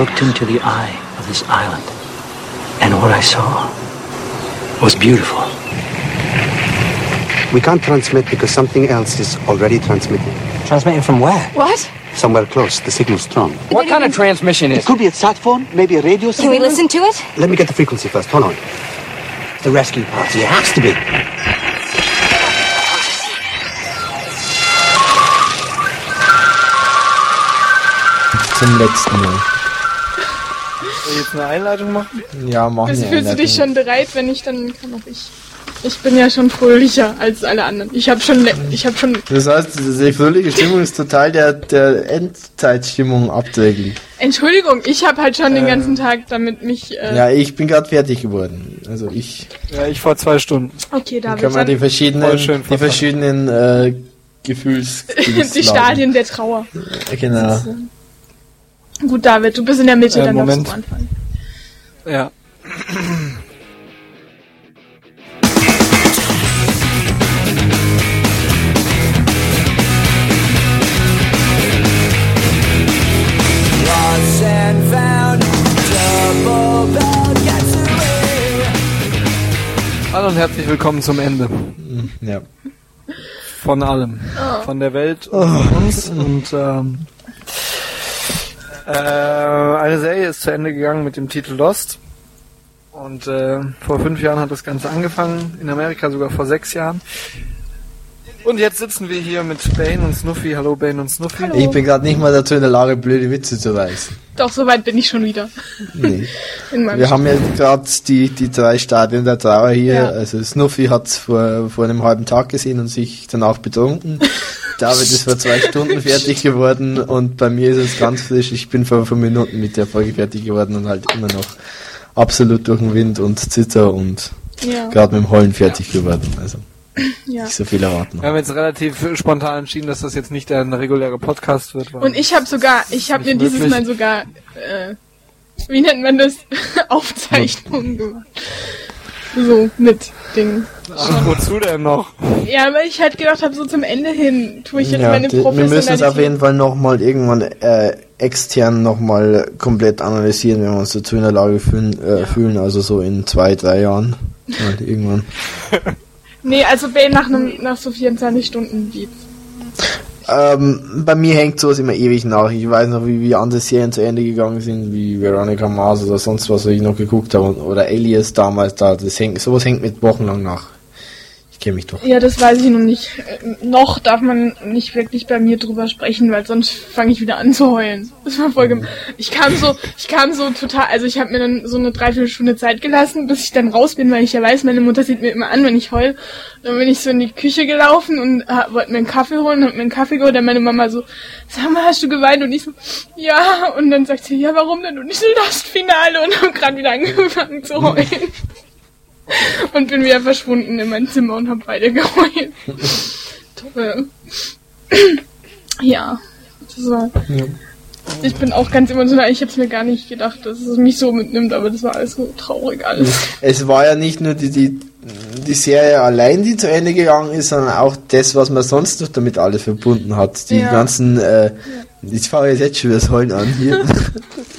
I've looked into the eye of this island, and what I saw was beautiful. We can't transmit because something else is already transmitting. Transmitting from where? What? Somewhere close, the signal's strong. What kind of transmission is It could be a sat phone, maybe a radio Can we listen to it? Let me get the frequency first. Hold on. The rescue party. It has to be. Zum letzten Mal. Soll ich jetzt eine Einleitung machen? Ja, machen Bist, wir fühlst du dich schon bereit? Wenn nicht, dann kann auch ich. Ich bin ja schon fröhlicher als alle anderen. Ich habe schon, ich habe schon Das heißt, die fröhliche Stimmung ist total der, der Endzeitstimmung abträglich. Entschuldigung, ich habe halt schon den ganzen Tag damit mich. Äh, Ja, ich bin gerade fertig geworden. Also ich Ja, ich vor zwei Stunden. okay, kann David. man die Dann verschiedenen, die verschiedenen äh, Gefühls die Stadien der Trauer. Genau. Gut, David, du bist in der Mitte, Äh, dann Moment. darfst du anfangen. Ja. Hallo und herzlich willkommen zum Ende. Ja. Von allem. Von der Welt und von uns. Und ähm, äh, eine Serie ist zu Ende gegangen mit dem Titel Lost. Und äh, vor fünf Jahren hat das Ganze angefangen, in Amerika sogar vor sechs Jahren. Und jetzt sitzen wir hier mit Bane und Snuffy. Hallo Bane und Snuffy. Hallo. Ich bin gerade nicht mal dazu in der Lage, blöde Witze zu reißen. Doch, soweit bin ich schon wieder. Nee. Wir haben ja gerade die, die drei Stadien der Trauer hier. Ja. Also Snuffy hat vor, vor einem halben Tag gesehen und sich danach betrunken. David ist vor zwei Stunden fertig geworden und bei mir ist es ganz frisch. Ich bin vor fünf Minuten mit der Folge fertig geworden und halt immer noch absolut durch den Wind und Zitter und ja, gerade mit dem Heulen fertig geworden. Also ja. nicht so viel erwarten. Wir haben jetzt relativ spontan entschieden, dass das jetzt nicht ein regulärer Podcast wird. Und ich habe sogar, ich habe mir dieses möglich. Mal sogar, äh, wie nennt man das? Aufzeichnungen gemacht. So, mit Ding. Ach, wozu denn noch? Ja, weil ich halt gedacht habe, so zum Ende hin tue ich jetzt Ja, meine die, wir müssen es auf Professionalität. jeden Fall nochmal irgendwann äh, extern nochmal komplett analysieren, wenn wir uns dazu in der Lage fühlen, äh, fühlen also so in zwei, drei Jahren. Halt irgendwann. Nee, also Bane nach, einem, nach so 24 Stunden Beats. Ähm, bei mir hängt sowas immer ewig nach. Ich weiß noch, wie, wie andere Serien zu Ende gegangen sind, wie Veronica Mars oder sonst was, was ich noch geguckt habe, oder Alias damals da. Das hängt, sowas hängt mit wochenlang nach. Kenne mich doch. Ja, das weiß ich noch nicht. Äh, noch darf man nicht wirklich bei mir drüber sprechen, weil sonst fange ich wieder an zu heulen. Das war voll gem Ich kam so, ich kam so total, also ich habe mir dann so eine Dreiviertelstunde Zeit gelassen, bis ich dann raus bin, weil ich ja weiß, meine Mutter sieht mir immer an, wenn ich heul. Dann bin ich so in die Küche gelaufen und äh, wollte mir einen Kaffee holen, hab mir einen Kaffee geholt, dann meine Mama so, sag mal, hast du geweint? Und ich so, ja. Und dann sagt sie, ja, warum denn? Und ich so, das Finale und hab gerade wieder angefangen zu heulen. Und bin wieder verschwunden in mein Zimmer und hab weiter geheult. Toll. Ja. Das war, Ich bin auch ganz emotional. Ich hab's mir gar nicht gedacht, dass es mich so mitnimmt, aber das war alles so traurig alles. Es war ja nicht nur die, die, die Serie allein, die zu Ende gegangen ist, sondern auch das, was man sonst noch damit alles verbunden hat. Die Ja. ganzen, äh, ich fange jetzt schon wieder das Heulen an hier.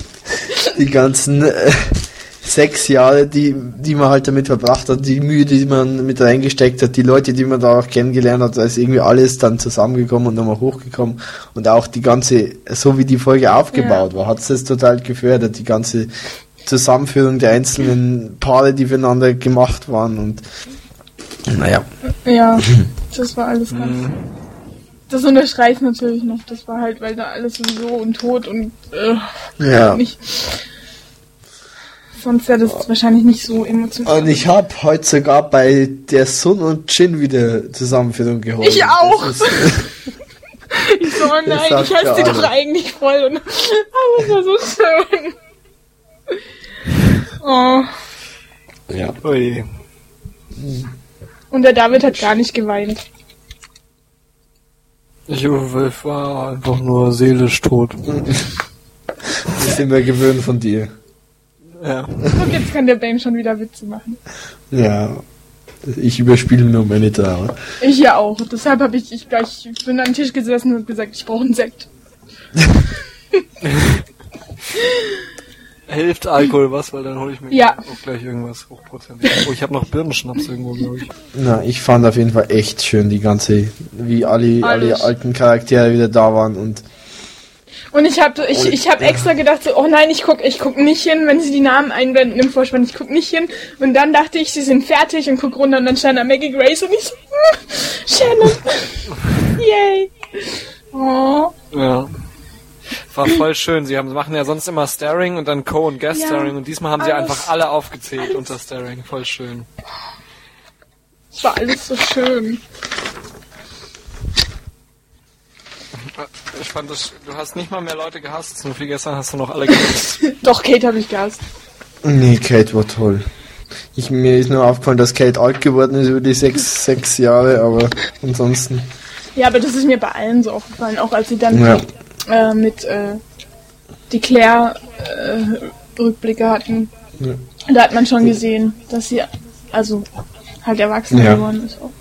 die ganzen äh, sechs Jahre, die, die man halt damit verbracht hat, die Mühe, die man mit reingesteckt hat, die Leute, die man da auch kennengelernt hat, da ist irgendwie alles dann zusammengekommen und nochmal hochgekommen und auch die ganze, so wie die Folge aufgebaut war, hat es das total gefördert, die ganze Zusammenführung der einzelnen Paare, die füreinander gemacht waren und naja. Ja, das war alles ganz. Das unterstreicht natürlich noch. Das war halt, weil da alles sowieso und tot und äh, Ja. nicht. Sonst wäre das wahrscheinlich nicht so emotional. Und ich habe heute sogar bei der Sun und Jin wieder Zusammenführung geholt. Ich auch. Ich so, oh nein, ich hasse ja die doch eigentlich voll. Und, aber es war so schön. Oh. ja. Ui. Und der David hat gar nicht geweint. Ich war einfach nur seelisch tot. Das sind wir gewöhnt von dir. Ja. Und jetzt kann der Bane schon wieder Witze machen. Ja. Ich überspiele nur meine Trauer. Ich ja auch. Deshalb habe ich, ich gleich, ich bin an den Tisch gesessen und gesagt, ich brauche einen Sekt. Hilft Alkohol was, weil dann hole ich mir Ja. auch gleich irgendwas hochprozentig. Oh, ich habe noch Birnenschnaps irgendwo, glaube ich. Na, ich fand auf jeden Fall echt schön die ganze, wie alle, alle alten Charaktere wieder da waren und Und ich habe ich, ich hab extra gedacht, so, oh nein, ich guck, ich guck nicht hin, wenn sie die Namen einblenden im Vorspann, ich guck nicht hin. Und dann dachte ich, sie sind fertig und guck runter und dann stand da Maggie Grace und ich so, Shannon. Yay. Oh. Ja. War voll schön. Sie haben, machen ja sonst immer Staring und dann Co. und Guest Ja, Staring und diesmal haben sie alles- einfach alle aufgezählt unter Staring. Voll schön. Es war alles so schön. Ich fand das, du hast nicht mal mehr Leute gehasst, nur wie gestern hast du noch alle gehasst. Doch, Kate habe ich gehasst. Nee, Kate war toll. Ich, mir ist nur aufgefallen, dass Kate alt geworden ist über die sechs, sechs Jahre, aber ansonsten. Ja, aber das ist mir bei allen so aufgefallen, auch als sie dann Ja. äh, mit äh, die Claire äh, Rückblicke hatten. Ja. Da hat man schon gesehen, dass sie also halt erwachsen Ja. geworden ist. Auch.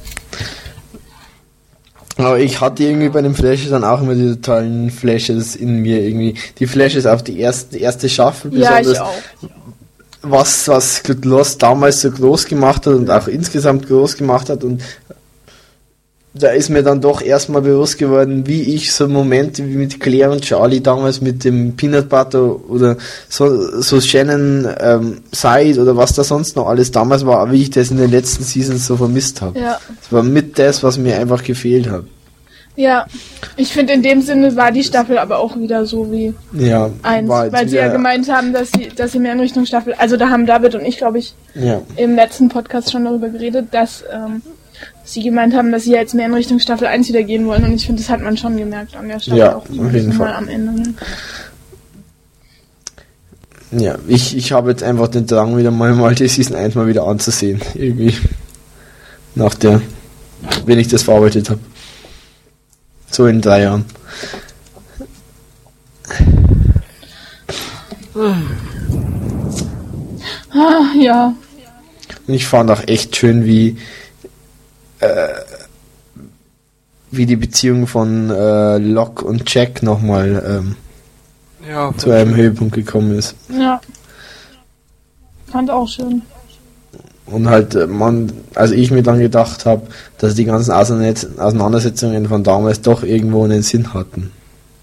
Aber ich hatte irgendwie bei den Flashes dann auch immer die totalen Flashes in mir irgendwie. Die Flashes auf die erste, erste Staffel Ja, besonders. ich auch. was, was Lost damals so groß gemacht hat und auch insgesamt groß gemacht hat und da ist mir dann doch erstmal bewusst geworden, wie ich so Momente wie mit Claire und Charlie damals mit dem Peanut Butter oder so, so Shannon ähm, Side oder was da sonst noch alles damals war, wie ich das in den letzten Seasons so vermisst habe. Ja. Das war mit das, was mir einfach gefehlt hat. Ja, ich finde in dem Sinne war die Staffel aber auch wieder so wie Ja, eins, weil sie ja wieder- gemeint haben, dass sie, dass sie mehr in Richtung Staffel, also da haben David und ich, glaube ich, Ja, im letzten Podcast schon darüber geredet, dass ähm, sie gemeint haben, dass sie jetzt mehr in Richtung Staffel 1 wieder gehen wollen und ich finde, das hat man schon gemerkt an der Staffel Ja, auch auf jeden mal Fall. am Ende. ne? ja, ich, ich habe jetzt einfach den Drang, wieder mal, mal die Season 1 mal wieder anzusehen. Irgendwie. Nach der, wenn ich das verarbeitet habe. So in drei Jahren. Ah, ja. Und ich fand auch echt schön, wie, äh, wie die Beziehung von äh, Locke und Jack nochmal ähm, Ja, zu einem Höhepunkt gekommen ist. Ja. Fand auch schön. Und halt, äh, man, also ich mir dann gedacht habe, dass die ganzen Auseinander- Auseinandersetzungen von damals doch irgendwo einen Sinn hatten.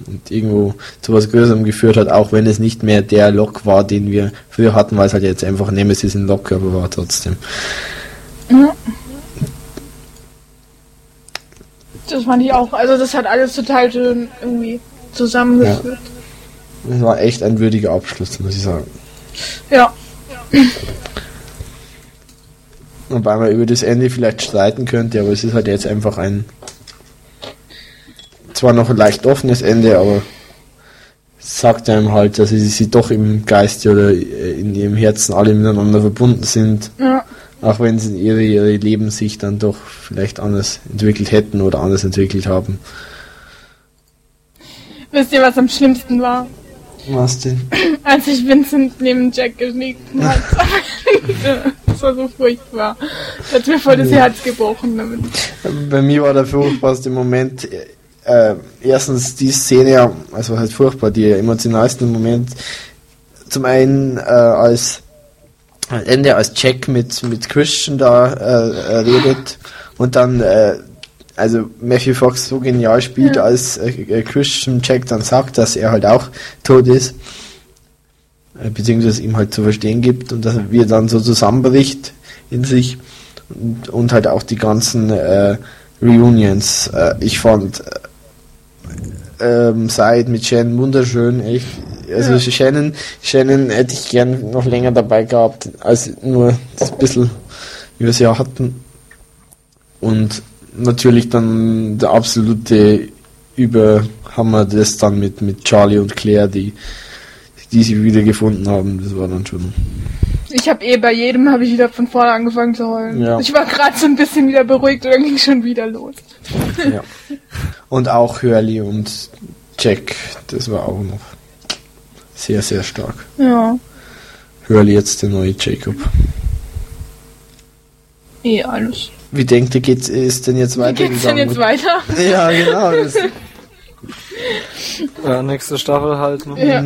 Und irgendwo zu was Größerem geführt hat, auch wenn es nicht mehr der Lok war, den wir früher hatten, weil es halt jetzt einfach Nemesis in Lokkörper war trotzdem. Ja. Das fand ich auch. Also das hat alles total schön irgendwie zusammengeführt. Es war echt ein würdiger Abschluss, muss ich sagen. Ja. Wobei man über das Ende vielleicht streiten könnte, aber es ist halt jetzt einfach ein zwar noch ein leicht offenes Ende, aber es sagt einem halt, dass sie, sie doch im Geiste oder in ihrem Herzen alle miteinander verbunden sind, Ja. Auch wenn sie ihre, ihre Leben sich dann doch vielleicht anders entwickelt hätten oder anders entwickelt haben. Wisst ihr, was am schlimmsten war? Was denn? Als ich Vincent neben Jack geschnitten hat. das war so furchtbar. Das hat mir voll das Herz gebrochen damit. Bei mir war der furchtbarste Moment, äh, erstens die Szene, also heißt furchtbar, die emotionalste Moment, zum einen äh, als am Ende als Jack mit, mit Christian da äh, äh, redet und dann äh, also Matthew Fox so genial spielt, als äh, äh, Christian Jack dann sagt, dass er halt auch tot ist, äh, beziehungsweise ihm halt zu verstehen gibt und dass er dann so zusammenbricht in sich und, und halt auch die ganzen Reunions. Ich fand äh, ähm, Side mit Shannon wunderschön, echt. Also Ja. Shannon, Shannon hätte ich gern noch länger dabei gehabt, als nur das bisschen, wie wir es ja hatten. Und natürlich dann der absolute Überhammer das dann mit, mit Charlie und Claire, die, die sie wieder gefunden haben. Das war dann schon. Ich habe eh bei jedem habe ich wieder von vorne angefangen zu heulen. Ja. Ich war gerade so ein bisschen wieder beruhigt und dann ging schon wieder los. ja. Und auch Hurley und Jack, das war auch noch sehr, sehr stark. Ja. Hurley jetzt der neue Jacob. Eh alles. Wie denkt ihr, geht's, ist denn jetzt Wie geht's denn jetzt weiter? Ja, genau. Ja, nächste Staffel halt. Ne? Ja.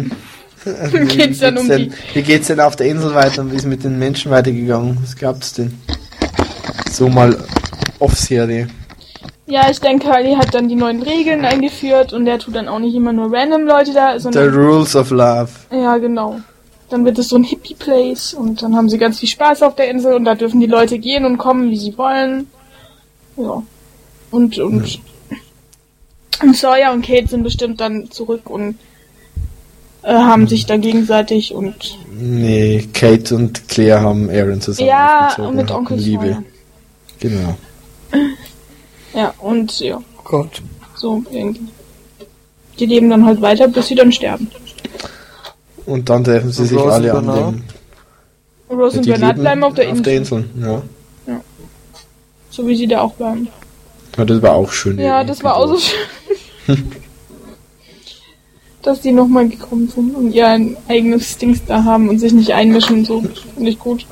Wie geht's dann um denn, die. Wie geht's denn auf der Insel weiter und wie ist mit den Menschen weitergegangen? Was gab's denn? So mal Off-Serie. Ja, ich denke, Harley hat dann die neuen Regeln eingeführt und der tut dann auch nicht immer nur random Leute da, The sondern. Rules of Love. Ja, genau. Dann wird es so ein Hippie-Place und dann haben sie ganz viel Spaß auf der Insel und da dürfen die Leute gehen und kommen, wie sie wollen. Ja. Und, und, und Sawyer und Kate sind bestimmt dann zurück und äh, haben sich da gegenseitig und Nee, Kate und Claire haben Aaron zusammen ja, und mit Onkel Liebe. Sawyer. Genau. Ja, und ja, Gott. so irgendwie. Die leben dann halt weiter, bis sie dann sterben. Und dann treffen sie Und sich Rose alle und an Bernard? Und Rose und Bernard bleiben auf der Insel. Insel, ja. So wie sie da auch bleiben. ja. Das war auch schön. Ja, das war auch so schön. Dass die nochmal gekommen sind und ihr ein eigenes Dings da haben und sich nicht einmischen und so. Finde ich gut.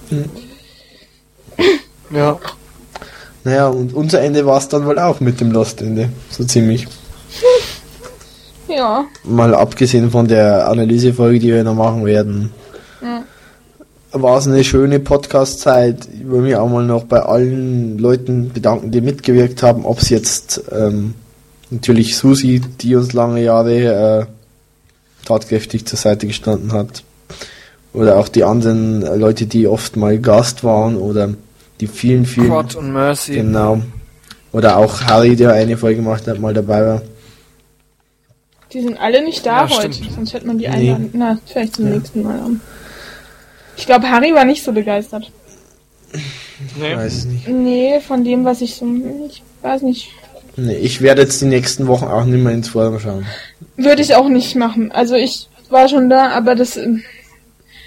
Ja. Naja, und unser Ende war es dann wohl auch mit dem Lost-Ende. So ziemlich. Ja. Mal abgesehen von der Analysefolge, die wir noch machen werden. Ja. War es eine schöne Podcast-Zeit. Ich will mich auch mal noch bei allen Leuten bedanken, die mitgewirkt haben. Ob es jetzt ähm, natürlich Susi, die uns lange Jahre äh, tatkräftig zur Seite gestanden hat. Oder auch die anderen Leute, die oft mal Gast waren. Oder die vielen, vielen... Quad und Mercy. Genau. Oder auch Harry, der eine Folge gemacht hat, mal dabei war. Die sind alle nicht da Ja, heute. stimmt. Sonst hätte man die Nee. einladen. Na, vielleicht zum nächsten Mal an. Ich glaube, Harry war nicht so begeistert. Nee. Weiß es nicht. Nee, von dem, was ich so. Ich weiß nicht. Nee, ich werde jetzt die nächsten Wochen auch nicht mehr ins Forum schauen. Würde ich auch nicht machen. Also ich war schon da, aber das.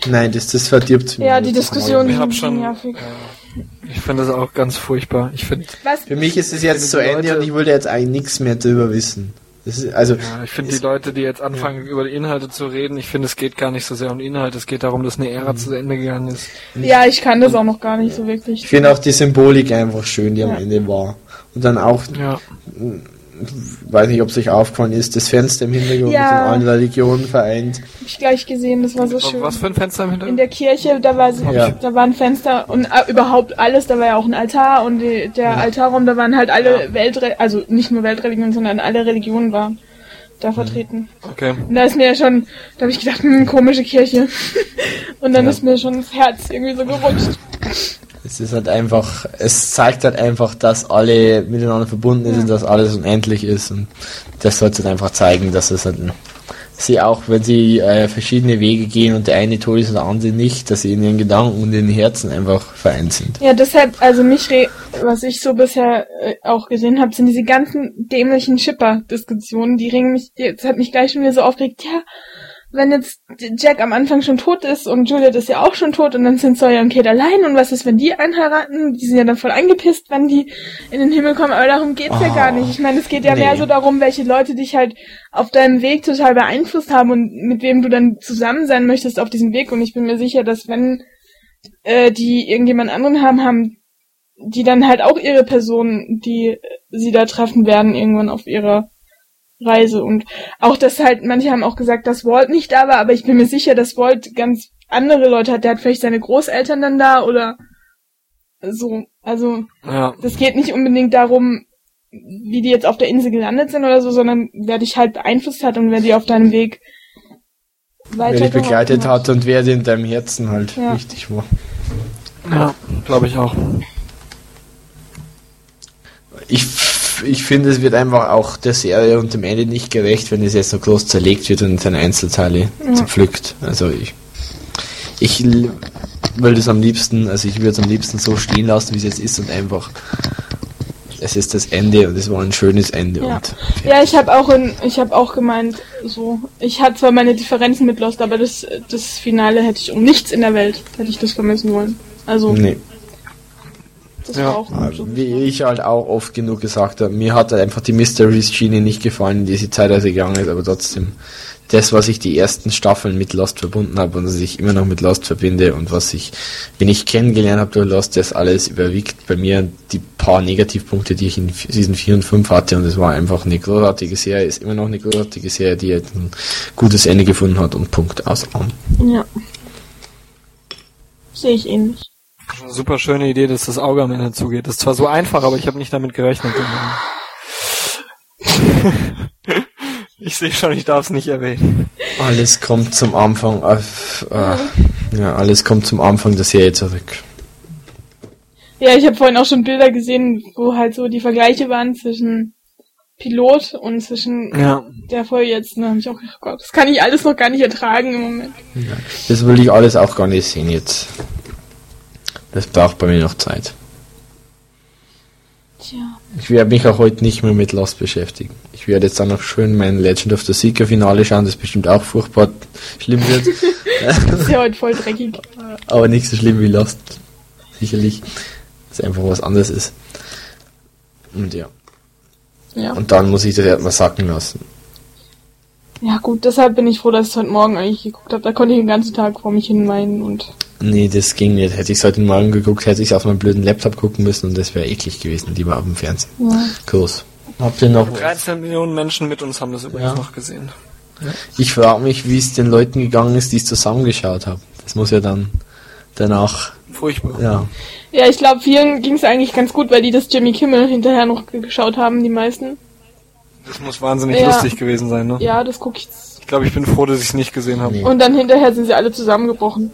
Nein, das, das verdirbt mir. Ja, die Diskussion- Ich hab schon. nervig. Äh, ich finde das auch ganz furchtbar. Ich finde, Was? Für mich ist es jetzt zu Ende Leute- und ich wollte jetzt eigentlich nichts mehr drüber wissen. Das ist, also, ja, ich finde die Leute, die jetzt anfangen über die Inhalte zu reden, ich finde es geht gar nicht so sehr um die Inhalte. Es geht darum, dass eine Ära zu Ende gegangen ist. Ja, ich kann das auch noch gar nicht so wirklich. ich finde auch die Symbolik einfach schön, die Ja. am Ende war. Und dann auch, Ja. Weiß nicht, ob es euch aufgefallen ist, das Fenster im Hintergrund Ja. mit den allen Religionen vereint. Hab ich gleich gesehen, das war so schön. Was für ein Fenster im In Hintergrund? der Kirche, da war, Ja. da war ein Fenster und äh, überhaupt alles, da war ja auch ein Altar und die, der Altarraum, da waren halt alle Ja. Weltre also nicht nur Weltreligionen, sondern alle Religionen waren da vertreten. Okay. Und da ist mir ja schon, da habe ich gedacht, hm, komische Kirche. und dann Ja. ist mir schon das Herz irgendwie so gerutscht. Es ist halt einfach, es zeigt halt einfach, dass alle miteinander verbunden sind, dass alles unendlich ist und das sollte halt einfach zeigen, dass es halt sie auch, wenn sie äh, verschiedene Wege gehen und der eine tot ist und der andere nicht, dass sie in ihren Gedanken und in ihren Herzen einfach vereint sind. Ja, deshalb, also mich, re was ich so bisher äh, auch gesehen habe, sind diese ganzen dämlichen Schipper-Diskussionen, die ringen mich, jetzt hat mich gleich schon wieder so aufgeregt, ja, wenn jetzt Jack am Anfang schon tot ist und Juliet ist ja auch schon tot und dann sind Sawyer und Kate allein und was ist, wenn die einheiraten? Die sind ja dann voll angepisst, wenn die in den Himmel kommen, aber darum geht's ja Oh, gar nicht. Ich meine, es geht ja nee. mehr so darum, welche Leute dich halt auf deinem Weg total beeinflusst haben und mit wem du dann zusammen sein möchtest auf diesem Weg und ich bin mir sicher, dass wenn äh, die irgendjemand anderen haben, haben die dann halt auch ihre Personen, die sie da treffen werden, irgendwann auf ihrer Reise. Und auch, dass halt, manche haben auch gesagt, dass Walt nicht da war, aber ich bin mir sicher, dass Walt ganz andere Leute hat. Der hat vielleicht seine Großeltern dann da oder so. Also, Ja. das geht nicht unbedingt darum, wie die jetzt auf der Insel gelandet sind oder so, sondern wer dich halt beeinflusst hat und wer dir auf deinem Weg Wer dich begleitet hat und wer dir in deinem Herzen halt Ja. wichtig war. Ja, glaube ich auch. Ich, ich finde, es wird einfach auch der Serie und dem Ende nicht gerecht, wenn es jetzt so groß zerlegt wird und in seine Einzelteile zerpflückt. Also ich, ich will das am liebsten, also ich würde es am liebsten so stehen lassen, wie es jetzt ist und einfach, es ist das Ende und es war ein schönes Ende Ja. Ja, ich habe auch in, ich habe auch gemeint, so, ich hatte zwar meine Differenzen mit Lost, aber das, das Finale hätte ich um nichts in der Welt hätte ich das vermissen wollen. Also nee. Das Ja. war auch gut. so. Wie ich halt auch oft genug gesagt habe, mir hat halt einfach die Mysteries-Schiene nicht gefallen, in die sie zeitweise gegangen ist, aber trotzdem, das, was ich die ersten Staffeln mit Lost verbunden habe und was ich immer noch mit Lost verbinde und was ich, wenn ich kennengelernt habe durch Lost, das alles überwiegt bei mir die paar Negativpunkte, die ich in Season 4 und 5 hatte und es war einfach eine großartige Serie, ist immer noch eine großartige Serie, die halt ein gutes Ende gefunden hat und Punkt aus. Ja. Sehe ich ähnlich. Super schöne Idee, dass das Auge am Ende zugeht. Das ist zwar so einfach, aber ich habe nicht damit gerechnet. ich sehe schon, ich darf es nicht erwähnen. Alles kommt zum Anfang, auf, äh, ja, alles kommt zum Anfang der Serie zurück. Ja, ich habe vorhin auch schon Bilder gesehen, wo halt so die Vergleiche waren zwischen Pilot und zwischen Ja. der Folge jetzt. Da habe ich auch gedacht, oh Gott, das kann ich alles noch gar nicht ertragen im Moment. Das will ich alles auch gar nicht sehen jetzt. Das braucht bei mir noch Zeit. Tja. Ich werde mich auch heute nicht mehr mit Lost beschäftigen. Ich werde jetzt dann noch schön mein Legend of the Seeker Finale schauen, das bestimmt auch furchtbar schlimm wird. Das ist ja heute voll dreckig. aber nicht so schlimm wie Lost. Sicherlich. Dass es einfach was anderes ist. Und ja. Ja. Und dann muss ich das erstmal sacken lassen. Ja gut, deshalb bin ich froh, dass ich es heute Morgen eigentlich geguckt habe. Da konnte ich den ganzen Tag vor mich hin weinen und Nee, das ging nicht. Hätte ich es heute Morgen geguckt, hätte ich es auf meinem blöden Laptop gucken müssen und das wäre eklig gewesen, lieber auf dem Fernsehen. ja. Groß. Habt ihr noch 13 Millionen Menschen mit uns haben das übrigens Ja. noch gesehen. Ich frage mich, wie es den Leuten gegangen ist, die es zusammengeschaut haben. Das muss ja dann danach, Furchtbar. ja. Ja, ich glaube, vielen ging es eigentlich ganz gut, weil die das Jimmy Kimmel hinterher noch ge- geschaut haben, die meisten. Das muss wahnsinnig Ja. lustig gewesen sein, ne? Ja, das gucke ich. Ich glaube, ich bin froh, dass ich es nicht gesehen habe. Nee. Und dann hinterher sind sie alle zusammengebrochen.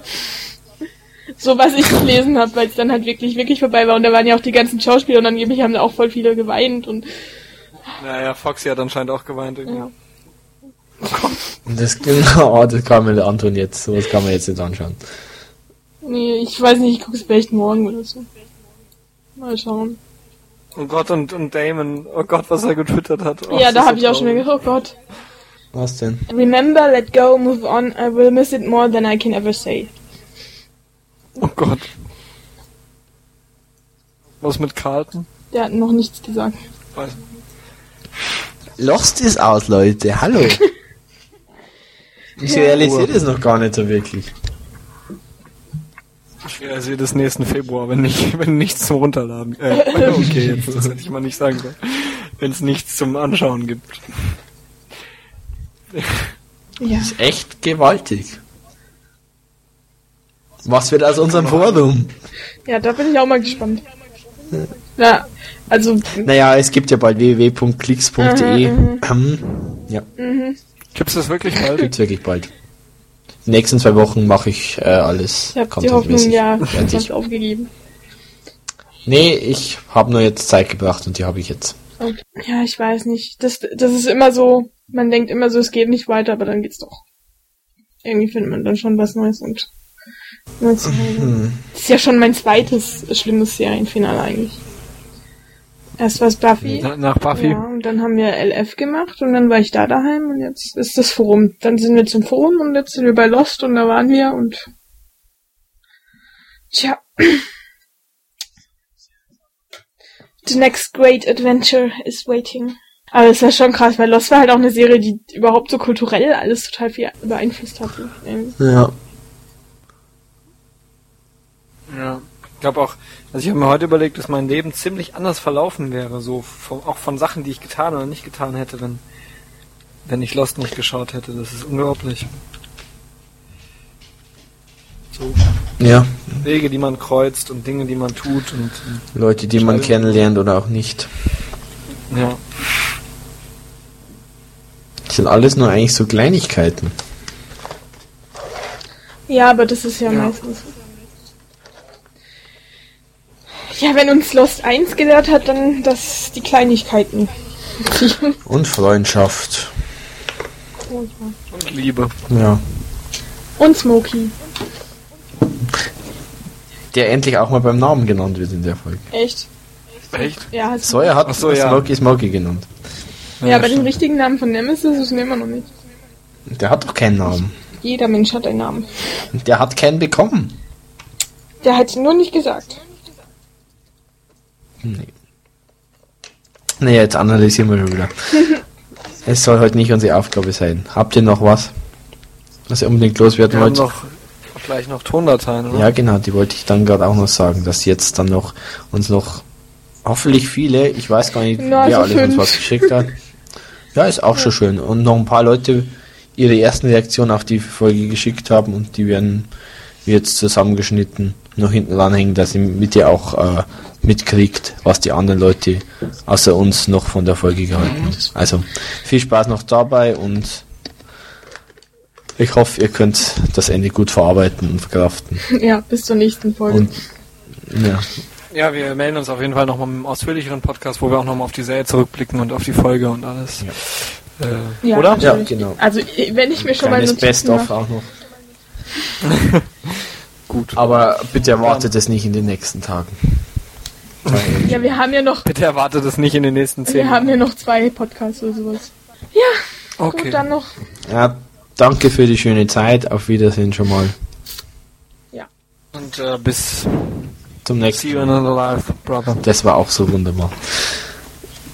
So was ich gelesen habe, weil es dann halt wirklich, wirklich vorbei war. Und da waren ja auch die ganzen Schauspieler und angeblich haben da auch voll viele geweint und Naja, Foxy hat anscheinend auch geweint. Irgendwie. ja. Und das genau, das kann man antun jetzt. Sowas kann man jetzt nicht anschauen. Nee, ich weiß nicht, ich gucke es vielleicht morgen oder so. Mal schauen. Oh Gott, und, und Damon. Oh Gott, was er getwittert hat. Oh, ja, da habe so ich auch schon wieder gedacht, oh Gott. Was denn? Remember, let go, move on, I will miss it more than I can ever say. Oh Gott. Was mit Carlton? Der hat noch nichts gesagt. Weiß. Lost ist aus, Leute. Hallo. Ich realisiere das noch gar nicht so wirklich. Ich realisiere das nächsten Februar, wenn nicht, wenn nichts zum Runterladen. Äh, okay, jetzt, das hätte ich mal nicht sagen sollen. Wenn es nichts zum Anschauen gibt. Ja. ist echt gewaltig. Was wird aus unserem Forum? Ja, da bin ich auch mal gespannt. Ja, also, Naja, es gibt ja bald www.klicks.de. Mhm, ja, Gibt's das wirklich bald? gibt's wirklich bald. Nächsten zwei Wochen mache ich äh, alles ich habe die Hoffnung ja fast aufgegeben. Nee, ich habe nur jetzt Zeit gebracht und die habe ich jetzt. Und, ja, ich weiß nicht. Das, das ist immer so, man denkt immer so, es geht nicht weiter, aber dann geht's doch. Irgendwie findet man dann schon was Neues und Neues. Das ist ja schon mein zweites schlimmes Serienfinale eigentlich. Erst war es Buffy. Na, nach Buffy? Ja, und dann haben wir LF gemacht und dann war ich da daheim und jetzt ist das Forum. Dann sind wir zum Forum und jetzt sind wir bei Lost und da waren wir und tja. The next great adventure is waiting. Aber es war schon krass, weil Lost war halt auch eine Serie, die überhaupt so kulturell alles total viel beeinflusst hat. Ja. Ja. Ich glaube auch, also ich habe mir heute überlegt, dass mein Leben ziemlich anders verlaufen wäre, so von, auch von Sachen, die ich getan oder nicht getan hätte, wenn wenn ich Lost nicht geschaut hätte. Das ist unglaublich. So Ja. Wege, die man kreuzt und Dinge, die man tut und, Leute, die man kennenlernt oder auch nicht. ja. Das sind alles nur eigentlich so Kleinigkeiten. Ja, aber das ist ja, Ja. meistens. Ja, wenn uns Lost 1 gelehrt hat, dann das die Kleinigkeiten. Und Freundschaft. Und Liebe. Ja. Und Smokey. Der endlich auch mal beim Namen genannt wird in der Folge. Echt? Echt? Ja, hat Sawyer hat Ach so, ja. Smokey Smokey genannt. Ja, aber den richtigen Namen von Nemesis wissen wir immer noch nicht. Der hat doch keinen Namen. Jeder Mensch hat einen Namen. Der hat keinen bekommen. Der hat ihn nur nicht gesagt. Naja, jetzt analysieren wir schon wieder. es soll heute nicht unsere Aufgabe sein. Habt ihr noch was? Was ihr unbedingt loswerden Wir haben wollt? noch gleich noch Tondateien, oder? Ja, genau, die wollte ich dann gerade auch noch sagen, dass jetzt dann noch uns noch hoffentlich viele, ich weiß gar nicht, Na, wer so alles uns was geschickt hat. Ja, ist auch schon schön. Und noch ein paar Leute ihre ersten Reaktionen auf die Folge geschickt haben und die werden jetzt zusammengeschnitten noch hinten ranhängen, dass ihr mit ihr auch äh, mitkriegt, was die anderen Leute außer uns noch von der Folge gehalten haben. Also viel Spaß noch dabei und ich hoffe, ihr könnt das Ende gut verarbeiten und verkraften. Ja, bis zur nächsten Folge. Und ja, Ja, wir melden uns auf jeden Fall nochmal mit einem ausführlicheren Podcast, wo wir auch nochmal auf die Serie zurückblicken und auf die Folge und alles. Äh, ja, oder? Ja, genau. Also, wenn ich mir schon mal Notizen Best-of auch noch. Gut. Aber bitte erwartet es nicht in den nächsten Tagen. Ja, wir haben ja noch, Bitte erwartet es nicht in den nächsten zehn wir haben ja noch zwei Podcasts oder sowas. Ja, Okay. gut, dann noch. Ja, danke für die schöne Zeit. Auf Wiedersehen schon mal. Und äh, bis Zum see nächsten you Mal. another life, brother. Das war auch so wunderbar.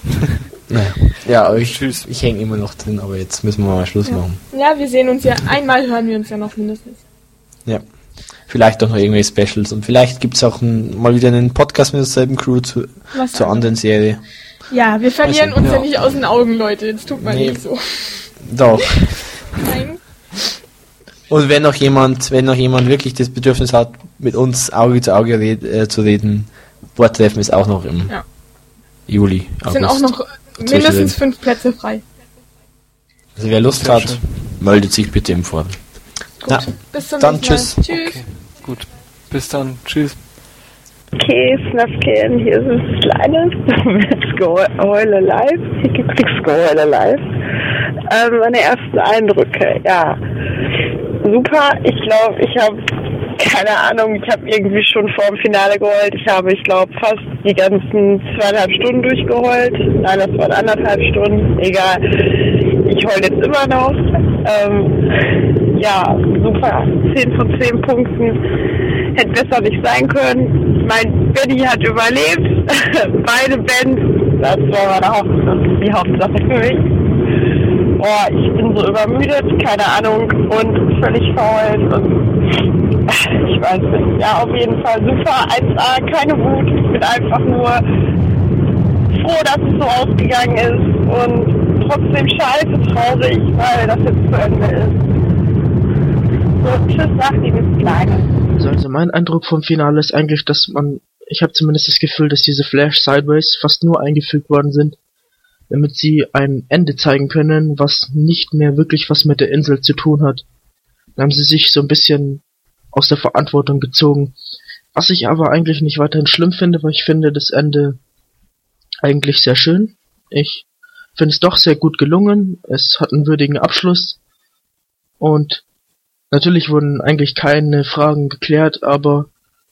naja. Ja, ich, Tschüss. ich hänge immer noch drin, aber jetzt müssen wir mal Schluss machen. Ja, wir sehen uns ja, einmal hören wir uns ja noch mindestens. Ja. Vielleicht auch noch irgendwelche Specials und vielleicht gibt's auch ein, mal wieder einen Podcast mit derselben Crew zu, Was zur anderen Serie. Ja, wir verlieren Also, uns ja. ja. nicht aus den Augen, Leute. Jetzt tut man Nee. nicht so. Doch. Nein. Und wenn noch jemand, wenn noch jemand wirklich das Bedürfnis hat, mit uns Auge zu Auge red, äh, zu reden, Bordtreffen ist auch noch im Ja. Juli, Es sind auch noch mindestens fünf Plätze frei. Also wer Lust hat, meldet sich bitte im Forum. Gut. Ja. Bis zum Dann nächsten Mal. tschüss. Tschüss. Okay. Gut. Bis dann. Tschüss. Okay, Snapkin, hier ist das Kleine. Let's go, Heule live. Let's go, Heule live. Ähm, meine ersten Eindrücke, ja. Super, ich glaube, ich habe, keine Ahnung, ich habe irgendwie schon vor dem Finale geheult. Ich habe, ich glaube, fast die ganzen zweieinhalb Stunden durchgeheult. Nein, das waren anderthalb Stunden. Egal. Ich heule jetzt immer noch. Ähm, ja, super. 10 von 10 Punkten hätte besser nicht sein können. Mein Benny hat überlebt. Beide Bands, das war meine Haupt die Hauptsache für mich. Boah, ich bin so übermüdet, keine Ahnung, und völlig faul. Und ich weiß nicht. Ja, auf jeden Fall super. 1A, keine Wut. Ich bin einfach nur froh, dass es so ausgegangen ist. Und trotzdem scheiße traurig, weil das jetzt zu Ende ist. So, tschüss. Also, mein Eindruck vom Finale ist eigentlich, dass man, ich habe zumindest das Gefühl, dass diese Flash Sideways fast nur eingefügt worden sind, damit sie ein Ende zeigen können, was nicht mehr wirklich was mit der Insel zu tun hat. Dann haben sie sich so ein bisschen aus der Verantwortung gezogen. Was ich aber eigentlich nicht weiterhin schlimm finde, weil ich finde das Ende eigentlich sehr schön. Ich finde es doch sehr gut gelungen. Es hat einen würdigen Abschluss. Und Natürlich wurden eigentlich keine Fragen geklärt, aber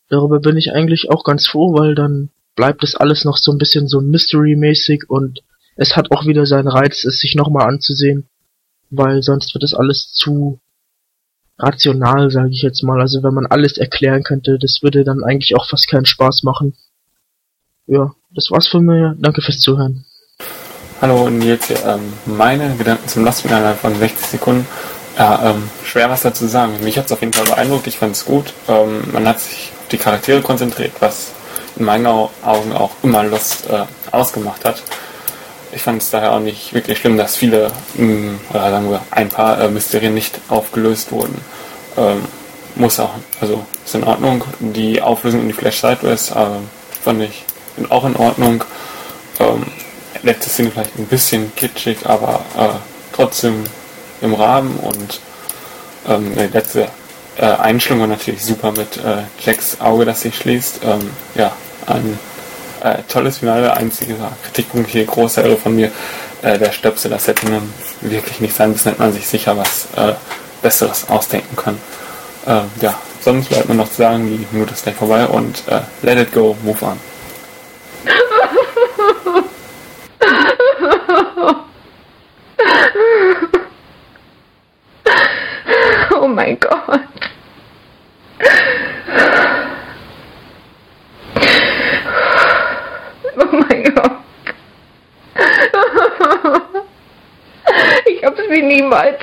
darüber bin ich eigentlich auch ganz froh, weil dann bleibt es alles noch so ein bisschen so Mystery-mäßig und es hat auch wieder seinen Reiz, es sich nochmal anzusehen, weil sonst wird es alles zu rational, sage ich jetzt mal. Also wenn man alles erklären könnte, das würde dann eigentlich auch fast keinen Spaß machen. Ja, das war's von mir. Danke fürs Zuhören. Hallo Nils hier. Ähm, meine Gedanken zum Lastfinale von 60 Sekunden. Ja, ähm, schwer was dazu zu sagen. Mich hat es auf jeden Fall beeindruckt. Ich fand es gut. Ähm, man hat sich auf die Charaktere konzentriert, was in meinen Au- Augen auch immer Lust äh, ausgemacht hat. Ich fand es daher auch nicht wirklich schlimm, dass viele, mh, oder sagen wir, ein paar äh, Mysterien nicht aufgelöst wurden. Ähm, muss auch, also ist in Ordnung. Die Auflösung in die Flash Sideways äh, fand ich auch in Ordnung. Ähm, letzte Szene vielleicht ein bisschen kitschig, aber äh, trotzdem im Rahmen und ähm, die letzte äh, Einstellung war natürlich super mit äh, Jacks Auge, das sich schließt. Ähm, ja, ein äh, tolles Finale. Einziger Kritikpunkt hier, großer Irre von mir, äh, der Stöpsel, das hätte nun wirklich nicht sein müssen, hätte man sich sicher was äh, Besseres ausdenken können. Ähm, ja, sonst bleibt mir noch zu sagen, die Minute ist gleich vorbei und äh, let it go, move on. Oh mein Gott. Oh mein Gott. Ich habe es mir niemals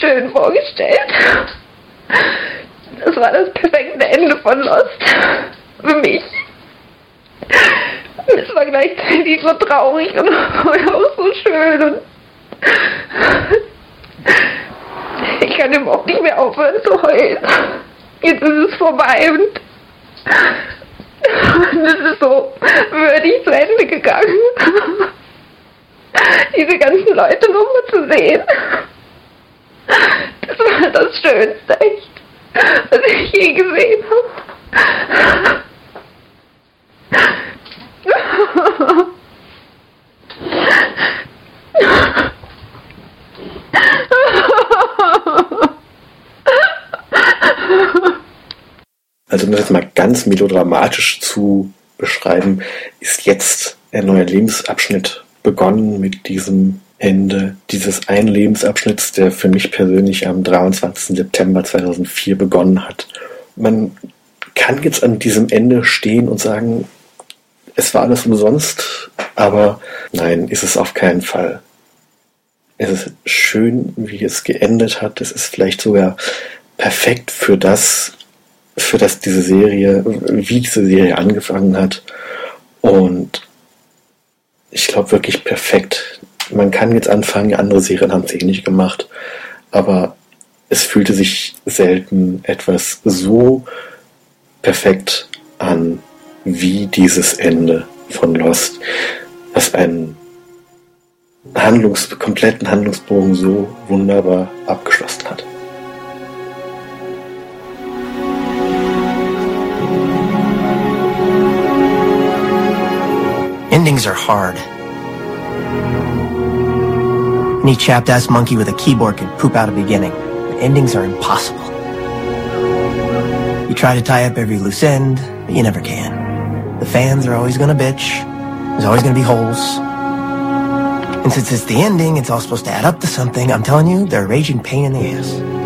schön vorgestellt. Das war das perfekte Ende von Lost. Für mich. Es war gleichzeitig so traurig und auch so schön und ich kann überhaupt nicht mehr aufhören zu heulen. Jetzt ist es vorbei und es ist so würdig zu Ende gegangen. Diese ganzen Leute nochmal zu sehen. Das Schönste, echt, was ich je gesehen habe. Also um das jetzt mal ganz melodramatisch zu beschreiben, ist jetzt ein neuer Lebensabschnitt begonnen mit diesem Ende dieses einen Lebensabschnitts, der für mich persönlich am 23. September 2004 begonnen hat. Man kann jetzt an diesem Ende stehen und sagen, es war alles umsonst, aber nein, ist es auf keinen Fall. Es ist schön, wie es geendet hat. Es ist vielleicht sogar perfekt für das, für das diese Serie, wie diese Serie angefangen hat. Und ich glaube wirklich perfekt. Man kann jetzt anfangen, andere Serien haben es eh nicht gemacht, aber es fühlte sich selten etwas so perfekt an wie dieses Ende von Lost, was einen Handlungs kompletten Handlungsbogen so wunderbar abgeschlossen hat. Endings are hard. Any chapped ass monkey with a keyboard can poop out a beginning. But endings are impossible. You try to tie up every loose end, but you never can. The fans are always gonna bitch. There's always gonna be holes. And since it's the ending, it's all supposed to add up to something. I'm telling you, they're a raging pain in the ass.